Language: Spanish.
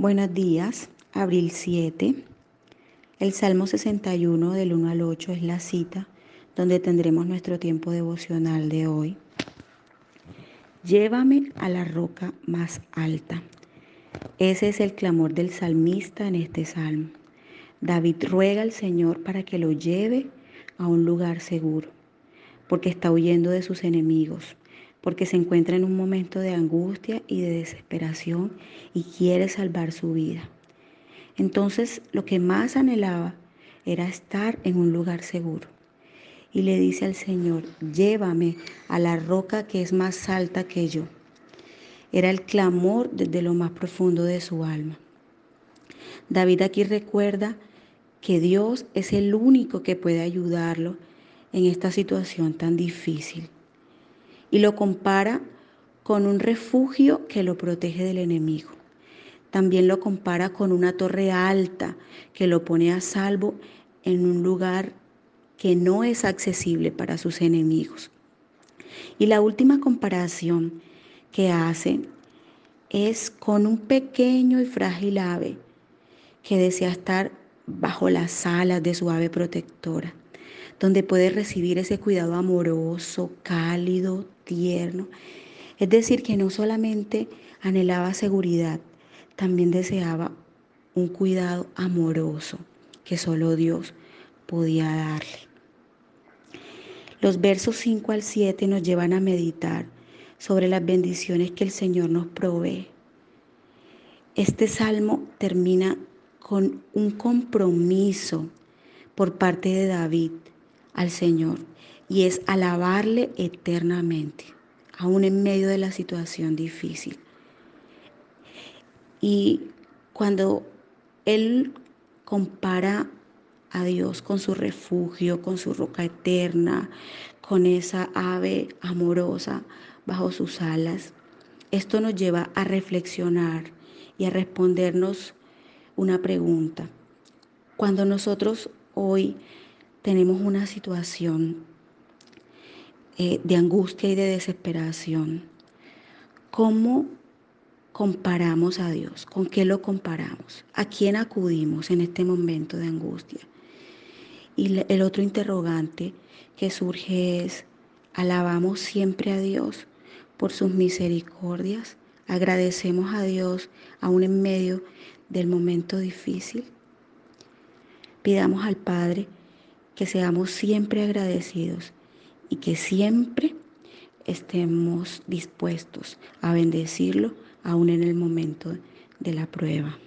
Buenos días, abril 7. El Salmo 61 del 1 al 8 es la cita donde tendremos nuestro tiempo devocional de hoy. Llévame a la roca más alta. Ese es el clamor del salmista en este salmo. David ruega al Señor para que lo lleve a un lugar seguro, porque está huyendo de sus enemigos porque se encuentra en un momento de angustia y de desesperación y quiere salvar su vida. Entonces lo que más anhelaba era estar en un lugar seguro. Y le dice al Señor, llévame a la roca que es más alta que yo. Era el clamor desde lo más profundo de su alma. David aquí recuerda que Dios es el único que puede ayudarlo en esta situación tan difícil y lo compara con un refugio que lo protege del enemigo. También lo compara con una torre alta que lo pone a salvo en un lugar que no es accesible para sus enemigos. Y la última comparación que hace es con un pequeño y frágil ave que desea estar bajo las alas de su ave protectora donde puede recibir ese cuidado amoroso, cálido, tierno. Es decir, que no solamente anhelaba seguridad, también deseaba un cuidado amoroso que solo Dios podía darle. Los versos 5 al 7 nos llevan a meditar sobre las bendiciones que el Señor nos provee. Este salmo termina con un compromiso por parte de David al Señor y es alabarle eternamente, aún en medio de la situación difícil. Y cuando Él compara a Dios con su refugio, con su roca eterna, con esa ave amorosa bajo sus alas, esto nos lleva a reflexionar y a respondernos una pregunta. Cuando nosotros hoy tenemos una situación eh, de angustia y de desesperación, ¿cómo comparamos a Dios? ¿Con qué lo comparamos? ¿A quién acudimos en este momento de angustia? Y el otro interrogante que surge es, ¿alabamos siempre a Dios por sus misericordias? ¿Agradecemos a Dios aún en medio del momento difícil? Pidamos al Padre que seamos siempre agradecidos y que siempre estemos dispuestos a bendecirlo aún en el momento de la prueba.